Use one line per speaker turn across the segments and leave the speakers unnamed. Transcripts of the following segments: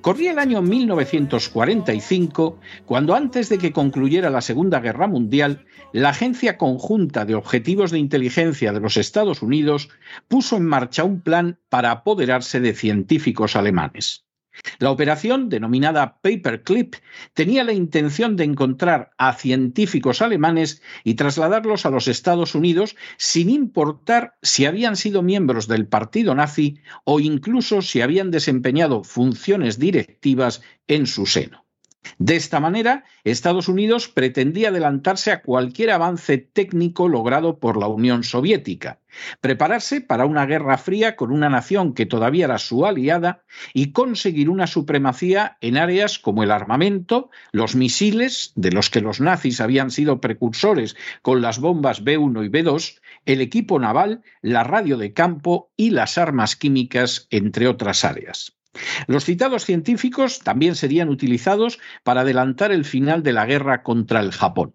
Corría el año 1945, cuando antes de que concluyera la Segunda Guerra Mundial, la Agencia Conjunta de Objetivos de Inteligencia de los Estados Unidos puso en marcha un plan para apoderarse de científicos alemanes. La operación, denominada Paperclip, tenía la intención de encontrar a científicos alemanes y trasladarlos a los Estados Unidos sin importar si habían sido miembros del partido nazi o incluso si habían desempeñado funciones directivas en su seno. De esta manera, Estados Unidos pretendía adelantarse a cualquier avance técnico logrado por la Unión Soviética, prepararse para una guerra fría con una nación que todavía era su aliada y conseguir una supremacía en áreas como el armamento, los misiles, de los que los nazis habían sido precursores con las bombas B1 y B2, el equipo naval, la radio de campo y las armas químicas, entre otras áreas. Los citados científicos también serían utilizados para adelantar el final de la guerra contra el Japón.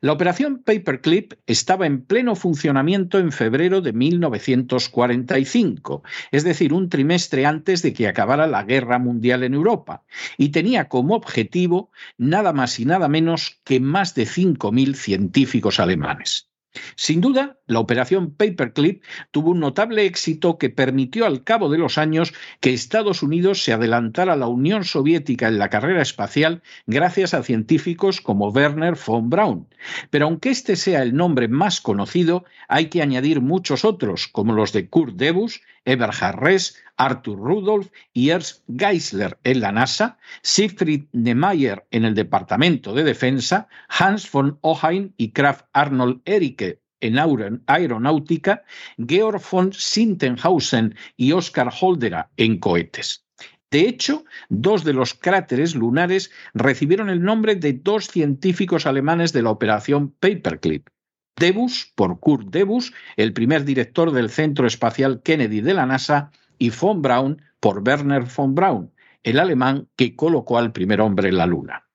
La operación Paperclip estaba en pleno funcionamiento en febrero de 1945, es decir, un trimestre antes de que acabara la guerra mundial en Europa, y tenía como objetivo nada más y nada menos que más de 5.000 científicos alemanes. Sin duda, la operación Paperclip tuvo un notable éxito que permitió al cabo de los años que Estados Unidos se adelantara a la Unión Soviética en la carrera espacial gracias a científicos como Werner von Braun. Pero aunque este sea el nombre más conocido, hay que añadir muchos otros, como los de Kurt Debus, Eberhard Ress, Arthur Rudolph y Ernst Geisler en la NASA, Siegfried Nemeyer en el Departamento de Defensa, Hans von Ohain y Kraft Arnold Erike en aeronáutica, Georg von Sintenhausen y Oskar Holdera en cohetes. De hecho, dos de los cráteres lunares recibieron el nombre de dos científicos alemanes de la operación Paperclip. Debus, por Kurt Debus, el primer director del Centro Espacial Kennedy de la NASA, y von Braun por Werner von Braun, el alemán que colocó al primer hombre en la Luna.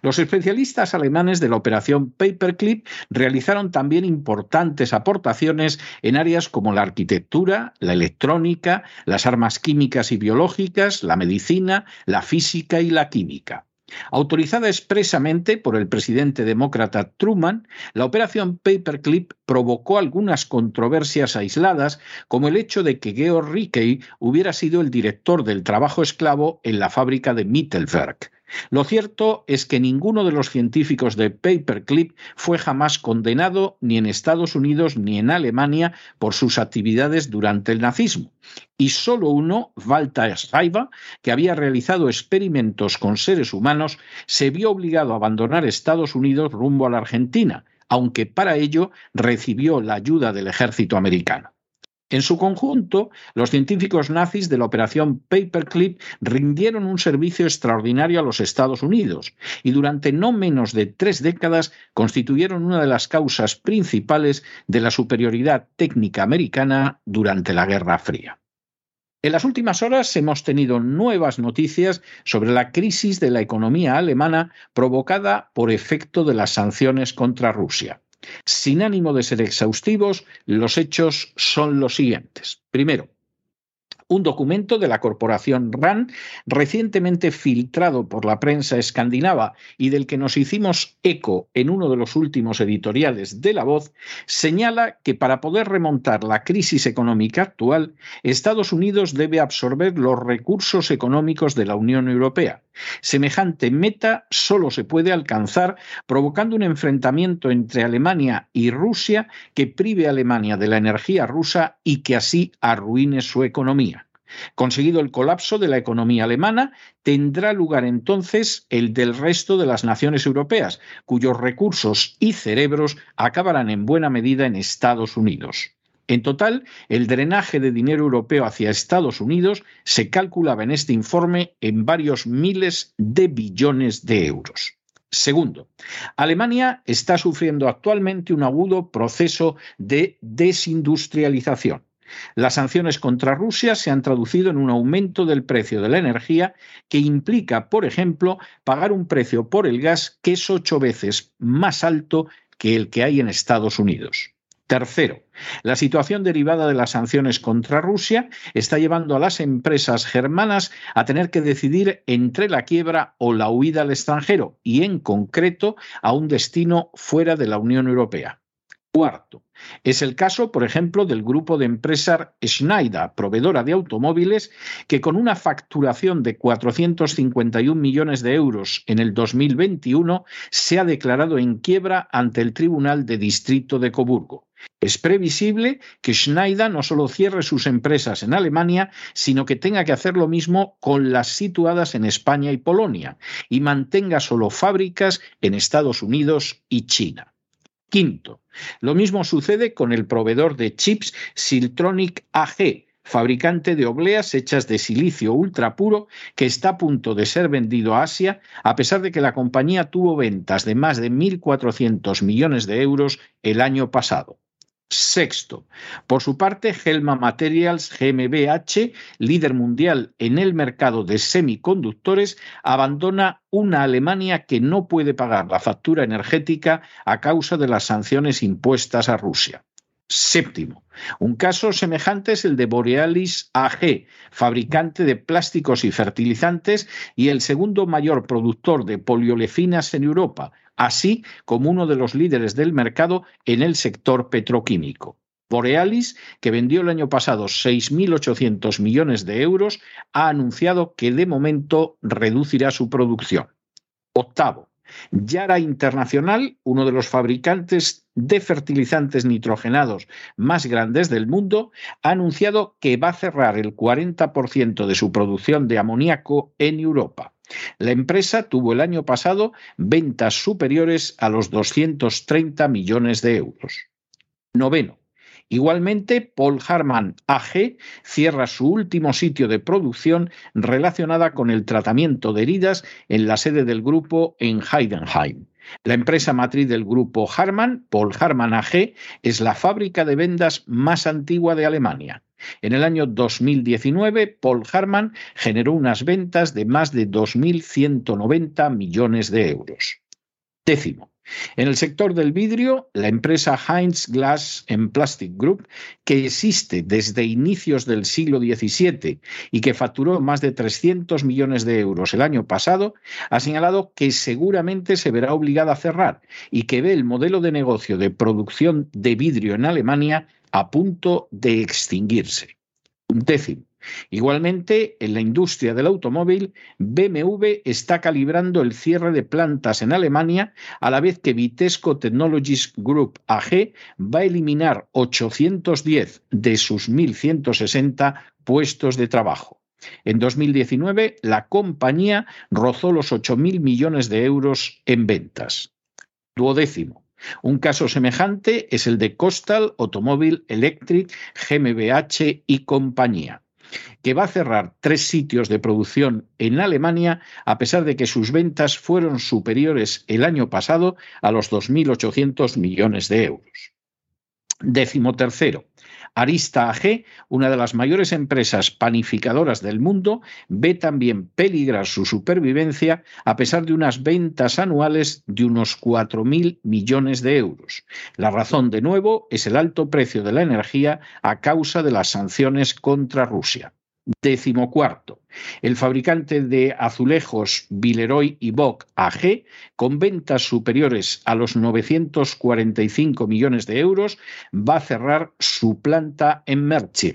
Los especialistas alemanes de la operación Paperclip realizaron también importantes aportaciones en áreas como la arquitectura, la electrónica, las armas químicas y biológicas, la medicina, la física y la química. Autorizada expresamente por el presidente demócrata Truman, la operación Paperclip provocó algunas controversias aisladas, como el hecho de que Georg Rickey hubiera sido el director del trabajo esclavo en la fábrica de Mittelberg. Lo cierto es que ninguno de los científicos de Paperclip fue jamás condenado ni en Estados Unidos ni en Alemania por sus actividades durante el nazismo. Y solo uno, Walter Schreiber, que había realizado experimentos con seres humanos, se vio obligado a abandonar Estados Unidos rumbo a la Argentina, aunque para ello recibió la ayuda del ejército americano. En su conjunto, los científicos nazis de la operación Paperclip rindieron un servicio extraordinario a los Estados Unidos y durante no menos de tres décadas constituyeron una de las causas principales de la superioridad técnica americana durante la Guerra Fría. En las últimas horas hemos tenido nuevas noticias sobre la crisis de la economía alemana provocada por efecto de las sanciones contra Rusia. Sin ánimo de ser exhaustivos, los hechos son los siguientes. Primero, un documento de la corporación RAN recientemente filtrado por la prensa escandinava y del que nos hicimos eco en uno de los últimos editoriales de La Voz, señala que para poder remontar la crisis económica actual, Estados Unidos debe absorber los recursos económicos de la Unión Europea. Semejante meta solo se puede alcanzar provocando un enfrentamiento entre Alemania y Rusia que prive a Alemania de la energía rusa y que así arruine su economía. Conseguido el colapso de la economía alemana, tendrá lugar entonces el del resto de las naciones europeas, cuyos recursos y cerebros acabarán en buena medida en Estados Unidos. En total, el drenaje de dinero europeo hacia Estados Unidos se calculaba en este informe en varios miles de billones de euros. Segundo, Alemania está sufriendo actualmente un agudo proceso de desindustrialización. Las sanciones contra Rusia se han traducido en un aumento del precio de la energía que implica, por ejemplo, pagar un precio por el gas que es ocho veces más alto que el que hay en Estados Unidos. Tercero, la situación derivada de las sanciones contra Rusia está llevando a las empresas germanas a tener que decidir entre la quiebra o la huida al extranjero y, en concreto, a un destino fuera de la Unión Europea. Cuarto, es el caso, por ejemplo, del grupo de empresas Schneider, proveedora de automóviles, que con una facturación de 451 millones de euros en el 2021 se ha declarado en quiebra ante el Tribunal de Distrito de Coburgo. Es previsible que Schneider no solo cierre sus empresas en Alemania, sino que tenga que hacer lo mismo con las situadas en España y Polonia, y mantenga solo fábricas en Estados Unidos y China. Quinto, lo mismo sucede con el proveedor de chips Siltronic AG, fabricante de obleas hechas de silicio ultra puro que está a punto de ser vendido a Asia, a pesar de que la compañía tuvo ventas de más de 1.400 millones de euros el año pasado. Sexto, por su parte, Helma Materials GmbH, líder mundial en el mercado de semiconductores, abandona una Alemania que no puede pagar la factura energética a causa de las sanciones impuestas a Rusia. Séptimo, un caso semejante es el de Borealis AG, fabricante de plásticos y fertilizantes y el segundo mayor productor de poliolecinas en Europa, así como uno de los líderes del mercado en el sector petroquímico. Borealis, que vendió el año pasado 6.800 millones de euros, ha anunciado que de momento reducirá su producción. Octavo, Yara Internacional, uno de los fabricantes de fertilizantes nitrogenados más grandes del mundo, ha anunciado que va a cerrar el 40% de su producción de amoníaco en Europa. La empresa tuvo el año pasado ventas superiores a los 230 millones de euros. Noveno. Igualmente, Paul Harman AG cierra su último sitio de producción relacionada con el tratamiento de heridas en la sede del grupo en Heidenheim. La empresa matriz del grupo Harman, Paul Harman AG, es la fábrica de vendas más antigua de Alemania. En el año 2019, Paul Harman generó unas ventas de más de 2.190 millones de euros. Décimo. En el sector del vidrio, la empresa Heinz Glass Plastic Group, que existe desde inicios del siglo XVII y que facturó más de 300 millones de euros el año pasado, ha señalado que seguramente se verá obligada a cerrar y que ve el modelo de negocio de producción de vidrio en Alemania a punto de extinguirse. Décimo. Igualmente, en la industria del automóvil, BMW está calibrando el cierre de plantas en Alemania, a la vez que Vitesco Technologies Group AG va a eliminar 810 de sus 1.160 puestos de trabajo. En 2019, la compañía rozó los 8.000 millones de euros en ventas. Duodécimo. Un caso semejante es el de Coastal Automobile Electric GmbH y compañía que va a cerrar tres sitios de producción en Alemania a pesar de que sus ventas fueron superiores el año pasado a los 2.800 millones de euros. Décimo tercero, Arista AG, una de las mayores empresas panificadoras del mundo, ve también peligrar su supervivencia a pesar de unas ventas anuales de unos 4.000 millones de euros. La razón, de nuevo, es el alto precio de la energía a causa de las sanciones contra Rusia. Décimo cuarto, el fabricante de azulejos Villeroy y Bock AG, con ventas superiores a los 945 millones de euros, va a cerrar su planta en Merzig.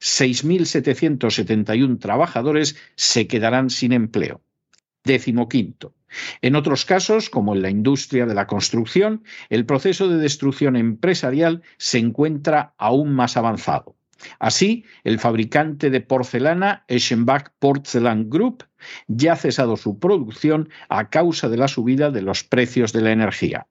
6.771 trabajadores se quedarán sin empleo. Décimo quinto. En otros casos, como en la industria de la construcción, el proceso de destrucción empresarial se encuentra aún más avanzado. Así, el fabricante de porcelana Eschenbach Porcelain Group ya ha cesado su producción a causa de la subida de los precios de la energía.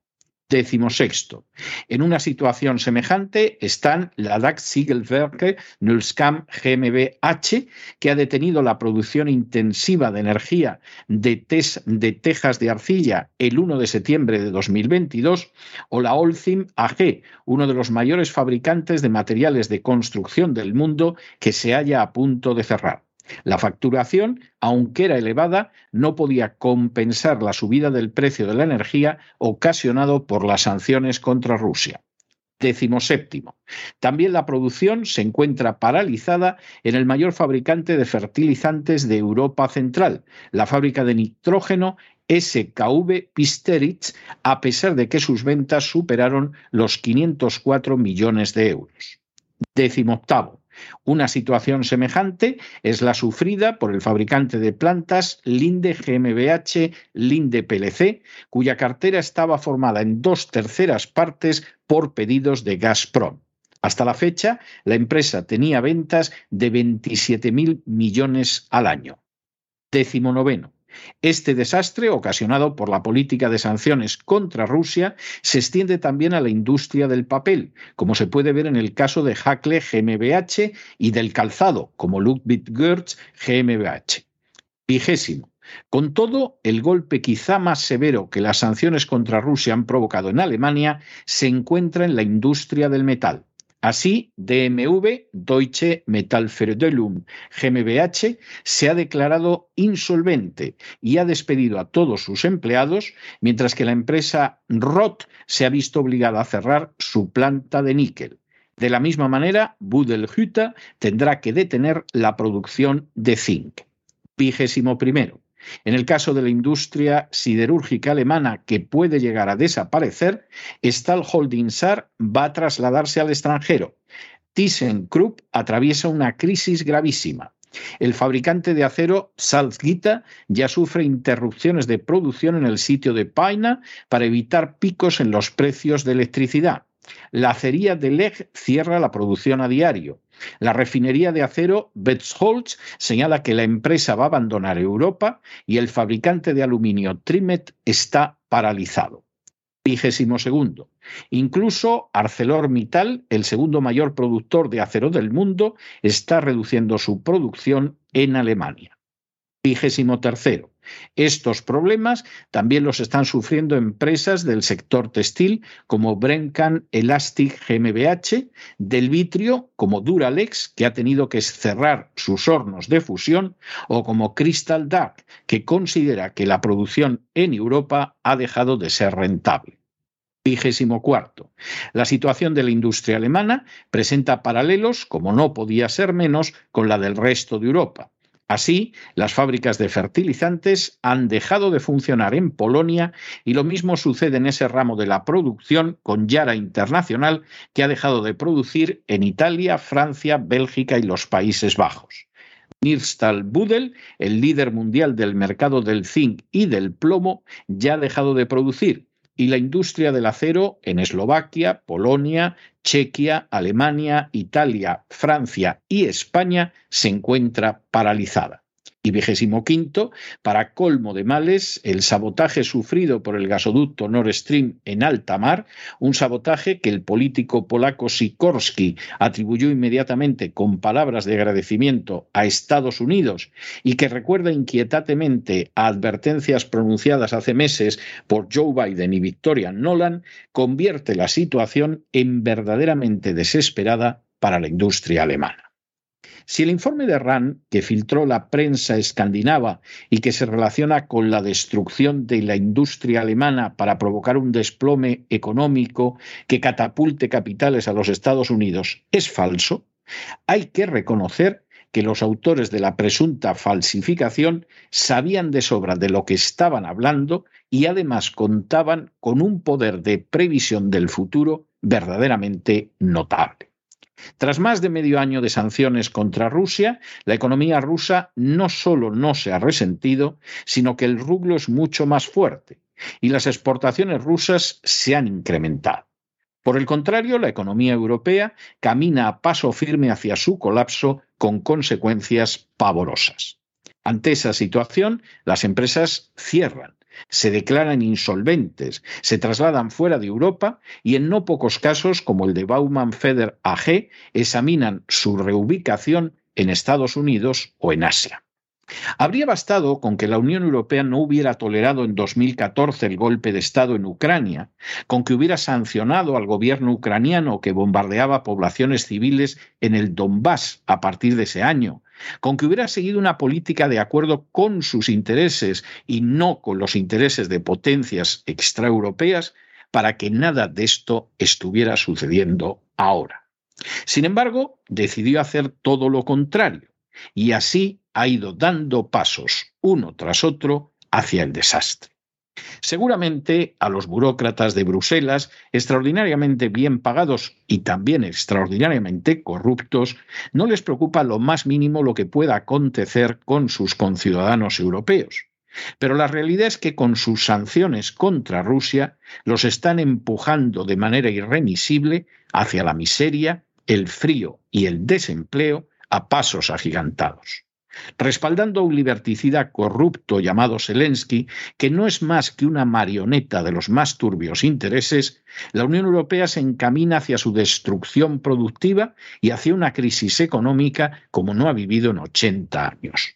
Décimo sexto. En una situación semejante están la DAX Siegelwerke Nulskam GmbH, que ha detenido la producción intensiva de energía de, de, tejas de arcilla el 1 de septiembre de 2022, o la Olcim AG, uno de los mayores fabricantes de materiales de construcción del mundo, que se halla a punto de cerrar. La facturación, aunque era elevada, no podía compensar la subida del precio de la energía ocasionado por las sanciones contra Rusia. Décimo séptimo. También la producción se encuentra paralizada en el mayor fabricante de fertilizantes de Europa Central, la fábrica de nitrógeno SKV Pisteritz, a pesar de que sus ventas superaron los 504 millones de euros. Décimo octavo. Una situación semejante es la sufrida por el fabricante de plantas Linde GmbH Linde PLC, cuya cartera estaba formada en dos terceras partes por pedidos de Gazprom. Hasta la fecha, la empresa tenía ventas de 27.000 millones al año. Décimo noveno. Este desastre, ocasionado por la política de sanciones contra Rusia, se extiende también a la industria del papel, como se puede ver en el caso de Hackle GmbH y del calzado, como Ludwig Goertz GmbH. Vigésimo. Con todo, el golpe quizá más severo que las sanciones contra Rusia han provocado en Alemania se encuentra en la industria del metal. Así, DMV, Deutsche Metallverdelung GmbH, se ha declarado insolvente y ha despedido a todos sus empleados, mientras que la empresa Roth se ha visto obligada a cerrar su planta de níquel. De la misma manera, Budelhütte tendrá que detener la producción de zinc. Vigésimo primero. En el caso de la industria siderúrgica alemana que puede llegar a desaparecer, Stahl Holding SAR va a trasladarse al extranjero. ThyssenKrupp atraviesa una crisis gravísima. El fabricante de acero Salzgitter ya sufre interrupciones de producción en el sitio de Paina para evitar picos en los precios de electricidad. La acería de Leg cierra la producción a diario. La refinería de acero Betz-Holz señala que la empresa va a abandonar Europa y el fabricante de aluminio Trimet está paralizado. Vigésimo segundo. Incluso ArcelorMittal, el segundo mayor productor de acero del mundo, está reduciendo su producción en Alemania. Vigésimo tercero. Estos problemas también los están sufriendo empresas del sector textil como Brencan Elastic GmbH, del vitrio como Duralex, que ha tenido que cerrar sus hornos de fusión, o como Crystal Dark, que considera que la producción en Europa ha dejado de ser rentable. Vigésimo cuarto. La situación de la industria alemana presenta paralelos, como no podía ser menos, con la del resto de Europa. Así, las fábricas de fertilizantes han dejado de funcionar en Polonia y lo mismo sucede en ese ramo de la producción con Yara Internacional, que ha dejado de producir en Italia, Francia, Bélgica y los Países Bajos. Nirstal Budel, el líder mundial del mercado del zinc y del plomo, ya ha dejado de producir y la industria del acero en Eslovaquia, Polonia, Chequia, Alemania, Italia, Francia y España se encuentra paralizada. Y vigésimo quinto, para colmo de males, el sabotaje sufrido por el gasoducto Nord Stream en alta mar, un sabotaje que el político polaco Sikorski atribuyó inmediatamente con palabras de agradecimiento a Estados Unidos y que recuerda inquietantemente a advertencias pronunciadas hace meses por Joe Biden y Victoria Nolan, convierte la situación en verdaderamente desesperada para la industria alemana. Si el informe de RAND, que filtró la prensa escandinava y que se relaciona con la destrucción de la industria alemana para provocar un desplome económico que catapulte capitales a los Estados Unidos, es falso, hay que reconocer que los autores de la presunta falsificación sabían de sobra de lo que estaban hablando y además contaban con un poder de previsión del futuro verdaderamente notable. Tras más de medio año de sanciones contra Rusia, la economía rusa no solo no se ha resentido, sino que el rublo es mucho más fuerte y las exportaciones rusas se han incrementado. Por el contrario, la economía europea camina a paso firme hacia su colapso con consecuencias pavorosas. Ante esa situación, las empresas cierran se declaran insolventes, se trasladan fuera de Europa y en no pocos casos, como el de Baumann Feder AG, examinan su reubicación en Estados Unidos o en Asia. Habría bastado con que la Unión Europea no hubiera tolerado en 2014 el golpe de Estado en Ucrania, con que hubiera sancionado al gobierno ucraniano que bombardeaba poblaciones civiles en el Donbass a partir de ese año, con que hubiera seguido una política de acuerdo con sus intereses y no con los intereses de potencias extraeuropeas, para que nada de esto estuviera sucediendo ahora. Sin embargo, decidió hacer todo lo contrario, y así ha ido dando pasos uno tras otro hacia el desastre. Seguramente a los burócratas de Bruselas, extraordinariamente bien pagados y también extraordinariamente corruptos, no les preocupa lo más mínimo lo que pueda acontecer con sus conciudadanos europeos. Pero la realidad es que con sus sanciones contra Rusia los están empujando de manera irremisible hacia la miseria, el frío y el desempleo a pasos agigantados respaldando a un liberticida corrupto llamado Zelensky, que no es más que una marioneta de los más turbios intereses, la Unión Europea se encamina hacia su destrucción productiva y hacia una crisis económica como no ha vivido en 80 años.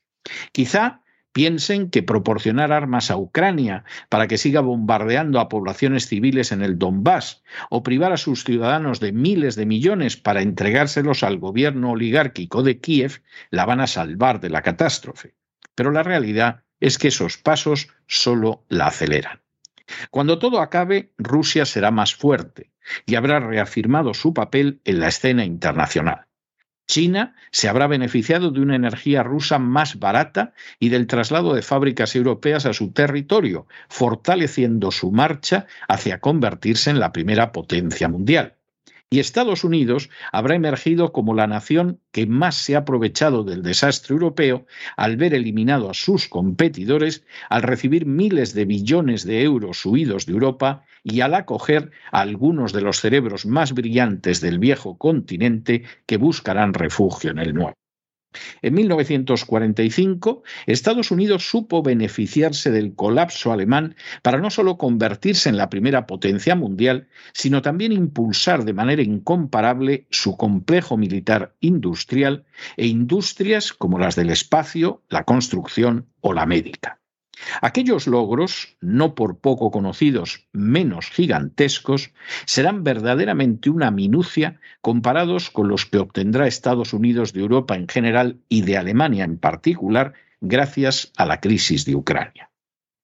Quizá piensen que proporcionar armas a Ucrania para que siga bombardeando a poblaciones civiles en el Donbass o privar a sus ciudadanos de miles de millones para entregárselos al gobierno oligárquico de Kiev la van a salvar de la catástrofe. Pero la realidad es que esos pasos solo la aceleran. Cuando todo acabe, Rusia será más fuerte y habrá reafirmado su papel en la escena internacional. China se habrá beneficiado de una energía rusa más barata y del traslado de fábricas europeas a su territorio, fortaleciendo su marcha hacia convertirse en la primera potencia mundial y Estados Unidos habrá emergido como la nación que más se ha aprovechado del desastre europeo al ver eliminado a sus competidores, al recibir miles de billones de euros huidos de Europa y al acoger a algunos de los cerebros más brillantes del viejo continente que buscarán refugio en el nuevo. En 1945, Estados Unidos supo beneficiarse del colapso alemán para no solo convertirse en la primera potencia mundial, sino también impulsar de manera incomparable su complejo militar industrial e industrias como las del espacio, la construcción o la médica. Aquellos logros, no por poco conocidos, menos gigantescos, serán verdaderamente una minucia comparados con los que obtendrá Estados Unidos de Europa en general y de Alemania en particular gracias a la crisis de Ucrania.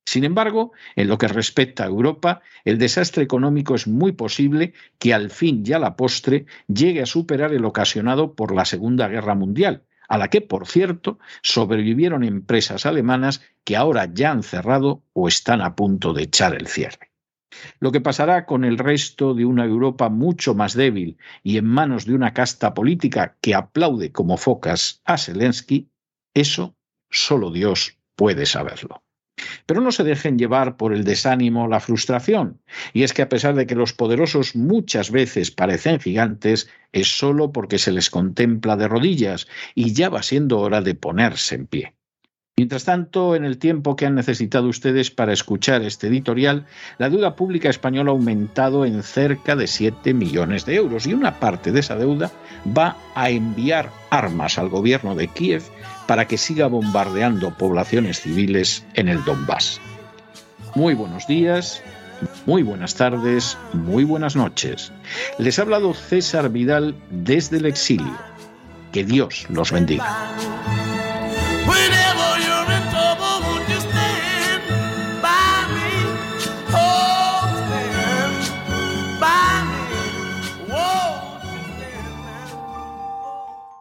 Sin embargo, en lo que respecta a Europa, el desastre económico es muy posible que al fin y a la postre llegue a superar el ocasionado por la Segunda Guerra Mundial, a la que, por cierto, sobrevivieron empresas alemanas que ahora ya han cerrado o están a punto de echar el cierre. Lo que pasará con el resto de una Europa mucho más débil y en manos de una casta política que aplaude como focas a Zelensky, eso solo Dios puede saberlo. Pero no se dejen llevar por el desánimo la frustración. Y es que a pesar de que los poderosos muchas veces parecen gigantes, es solo porque se les contempla de rodillas y ya va siendo hora de ponerse en pie. Mientras tanto, en el tiempo que han necesitado ustedes para escuchar este editorial, la deuda pública española ha aumentado en cerca de 7 millones de euros y una parte de esa deuda va a enviar armas al gobierno de Kiev para que siga bombardeando poblaciones civiles en el Donbass. Muy buenos días, muy buenas tardes, muy buenas noches. Les ha hablado César Vidal desde el exilio. Que Dios los bendiga.